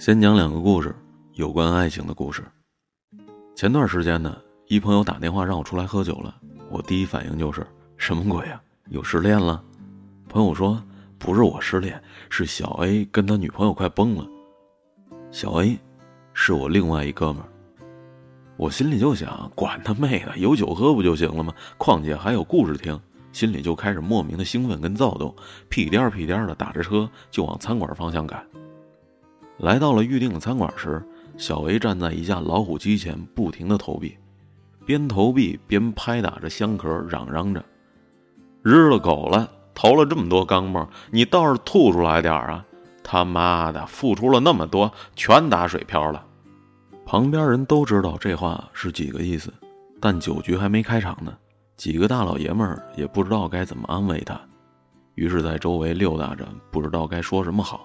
先讲两个故事，有关爱情的故事。前段时间呢，一朋友打电话让我出来喝酒了，我第一反应就是什么鬼啊？有失恋了？朋友说不是我失恋，是小 A 跟他女朋友快崩了。小 A 是我另外一哥们儿，我心里就想，管他妹的，有酒喝不就行了吗？况且还有故事听，心里就开始莫名的兴奋跟躁动，屁颠儿屁颠儿的打着车就往餐馆方向赶。来到了预定的餐馆时，小维站在一架老虎机前，不停的投币，边投币边拍打着箱壳，嚷嚷着：“日了狗了！投了这么多钢镚，你倒是吐出来点啊！他妈的，付出了那么多，全打水漂了！”旁边人都知道这话是几个意思，但酒局还没开场呢，几个大老爷们儿也不知道该怎么安慰他，于是，在周围溜达着，不知道该说什么好。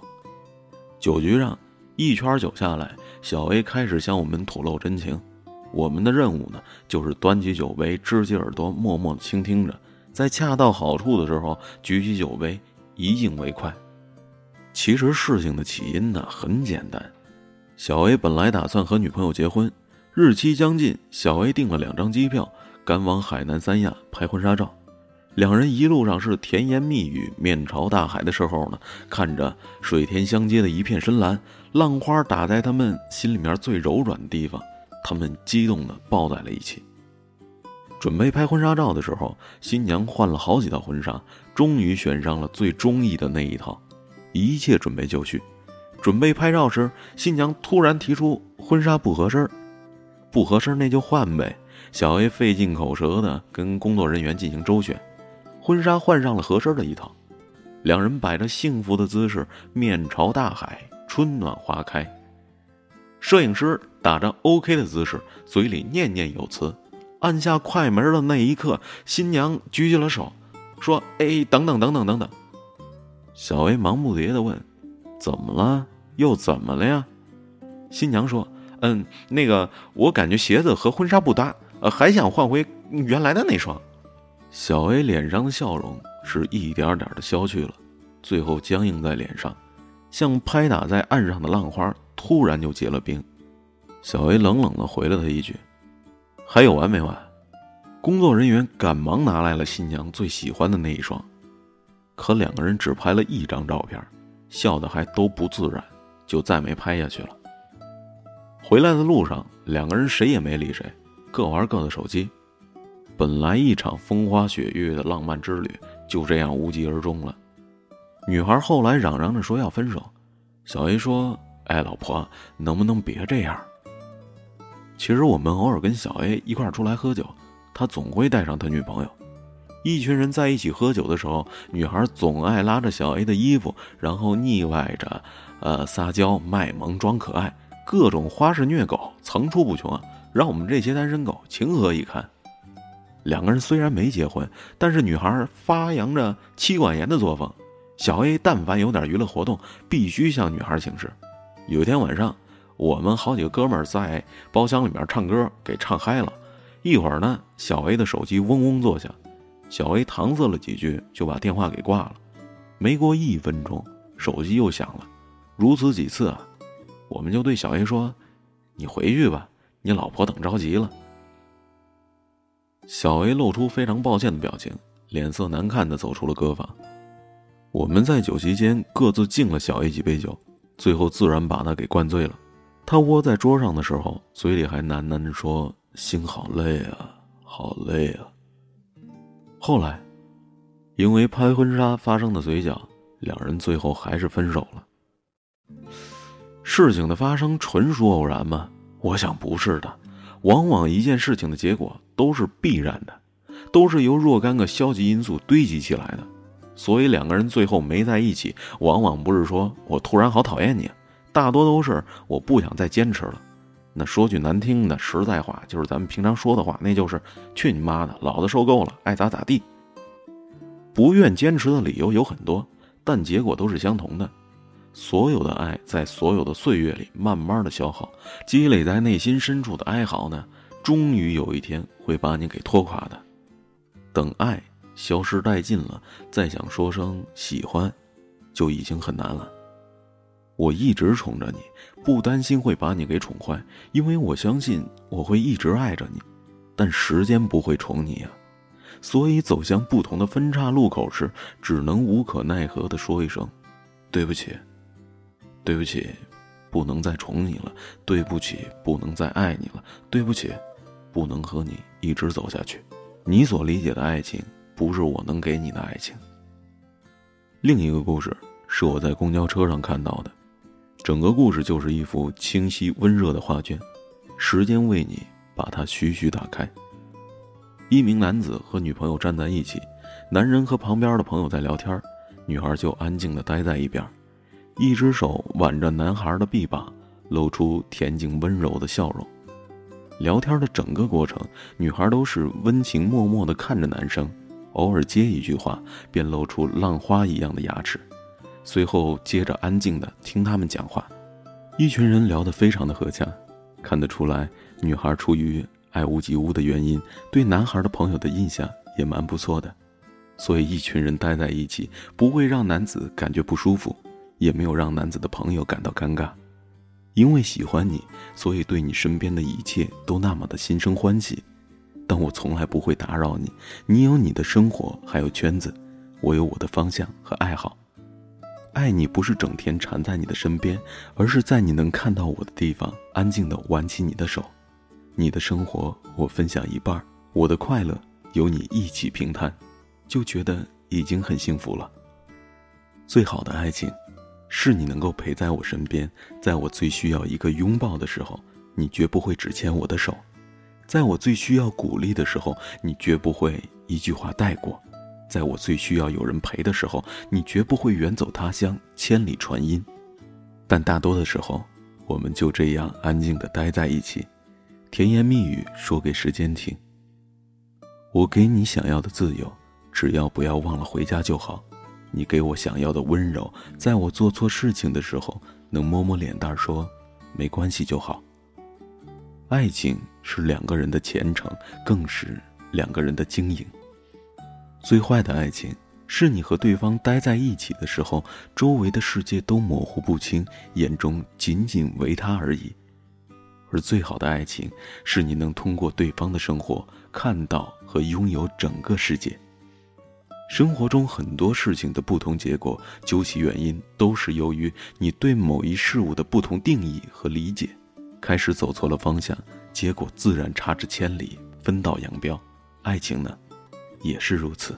酒局上。一圈酒下来，小 A 开始向我们吐露真情。我们的任务呢，就是端起酒杯，支起耳朵，默默的倾听着，在恰到好处的时候举起酒杯，一敬为快。其实事情的起因呢，很简单。小 A 本来打算和女朋友结婚，日期将近，小 A 订了两张机票，赶往海南三亚拍婚纱照。两人一路上是甜言蜜语，面朝大海的时候呢，看着水天相接的一片深蓝，浪花打在他们心里面最柔软的地方，他们激动的抱在了一起。准备拍婚纱照的时候，新娘换了好几套婚纱，终于选上了最中意的那一套，一切准备就绪。准备拍照时，新娘突然提出婚纱不合身不合身那就换呗。小 A 费尽口舌的跟工作人员进行周旋。婚纱换上了合身的一套，两人摆着幸福的姿势，面朝大海，春暖花开。摄影师打着 OK 的姿势，嘴里念念有词。按下快门的那一刻，新娘举起了手，说：“哎，等等等等等等。”小 A 忙不迭的问：“怎么了？又怎么了呀？”新娘说：“嗯，那个，我感觉鞋子和婚纱不搭，呃，还想换回原来的那双。”小 A 脸上的笑容是一点点的消去了，最后僵硬在脸上，像拍打在岸上的浪花，突然就结了冰。小 A 冷冷的回了他一句：“还有完没完？”工作人员赶忙拿来了新娘最喜欢的那一双，可两个人只拍了一张照片，笑的还都不自然，就再没拍下去了。回来的路上，两个人谁也没理谁，各玩各的手机。本来一场风花雪月的浪漫之旅就这样无疾而终了。女孩后来嚷嚷着说要分手，小 A 说：“哎，老婆，能不能别这样？”其实我们偶尔跟小 A 一块出来喝酒，他总会带上他女朋友。一群人在一起喝酒的时候，女孩总爱拉着小 A 的衣服，然后腻歪着，呃，撒娇卖萌装可爱，各种花式虐狗层出不穷啊，让我们这些单身狗情何以堪？两个人虽然没结婚，但是女孩发扬着妻管严的作风。小 A 但凡有点娱乐活动，必须向女孩请示。有一天晚上，我们好几个哥们儿在包厢里面唱歌，给唱嗨了。一会儿呢，小 A 的手机嗡嗡作响，小 A 搪塞了几句，就把电话给挂了。没过一分钟，手机又响了，如此几次啊，我们就对小 A 说：“你回去吧，你老婆等着急了。”小 A 露出非常抱歉的表情，脸色难看的走出了歌房。我们在酒席间各自敬了小 A 几杯酒，最后自然把他给灌醉了。他窝在桌上的时候，嘴里还喃喃着说：“心好累啊，好累啊。”后来，因为拍婚纱发生的嘴角，两人最后还是分手了。事情的发生纯属偶然吗？我想不是的。往往一件事情的结果都是必然的，都是由若干个消极因素堆积起来的，所以两个人最后没在一起，往往不是说我突然好讨厌你，大多都是我不想再坚持了。那说句难听的实在话，就是咱们平常说的话，那就是去你妈的，老子受够了，爱咋咋地。不愿坚持的理由有很多，但结果都是相同的。所有的爱在所有的岁月里慢慢的消耗，积累在内心深处的哀嚎呢，终于有一天会把你给拖垮的。等爱消失殆尽了，再想说声喜欢，就已经很难了。我一直宠着你，不担心会把你给宠坏，因为我相信我会一直爱着你。但时间不会宠你呀，所以走向不同的分岔路口时，只能无可奈何地说一声：“对不起，对不起，不能再宠你了。对不起，不能再爱你了。对不起，不能和你一直走下去。你所理解的爱情，不是我能给你的爱情。”另一个故事是我在公交车上看到的。整个故事就是一幅清晰温热的画卷，时间为你把它徐徐打开。一名男子和女朋友站在一起，男人和旁边的朋友在聊天，女孩就安静地待在一边，一只手挽着男孩的臂膀，露出恬静温柔的笑容。聊天的整个过程，女孩都是温情脉脉地看着男生，偶尔接一句话，便露出浪花一样的牙齿。随后接着安静的听他们讲话，一群人聊得非常的和洽，看得出来女孩出于爱屋及乌的原因，对男孩的朋友的印象也蛮不错的，所以一群人待在一起不会让男子感觉不舒服，也没有让男子的朋友感到尴尬，因为喜欢你，所以对你身边的一切都那么的心生欢喜，但我从来不会打扰你，你有你的生活还有圈子，我有我的方向和爱好。爱你不是整天缠在你的身边，而是在你能看到我的地方，安静的挽起你的手。你的生活我分享一半，我的快乐有你一起平摊，就觉得已经很幸福了。最好的爱情，是你能够陪在我身边，在我最需要一个拥抱的时候，你绝不会只牵我的手；在我最需要鼓励的时候，你绝不会一句话带过。在我最需要有人陪的时候，你绝不会远走他乡，千里传音。但大多的时候，我们就这样安静的待在一起，甜言蜜语说给时间听。我给你想要的自由，只要不要忘了回家就好。你给我想要的温柔，在我做错事情的时候，能摸摸脸蛋说没关系就好。爱情是两个人的虔诚，更是两个人的经营。最坏的爱情，是你和对方待在一起的时候，周围的世界都模糊不清，眼中仅仅唯他而已；而最好的爱情，是你能通过对方的生活，看到和拥有整个世界。生活中很多事情的不同结果，究其原因，都是由于你对某一事物的不同定义和理解，开始走错了方向，结果自然差之千里，分道扬镳。爱情呢？也是如此。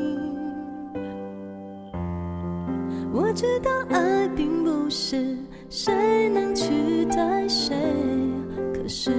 我知道爱并不是谁能取代谁，可是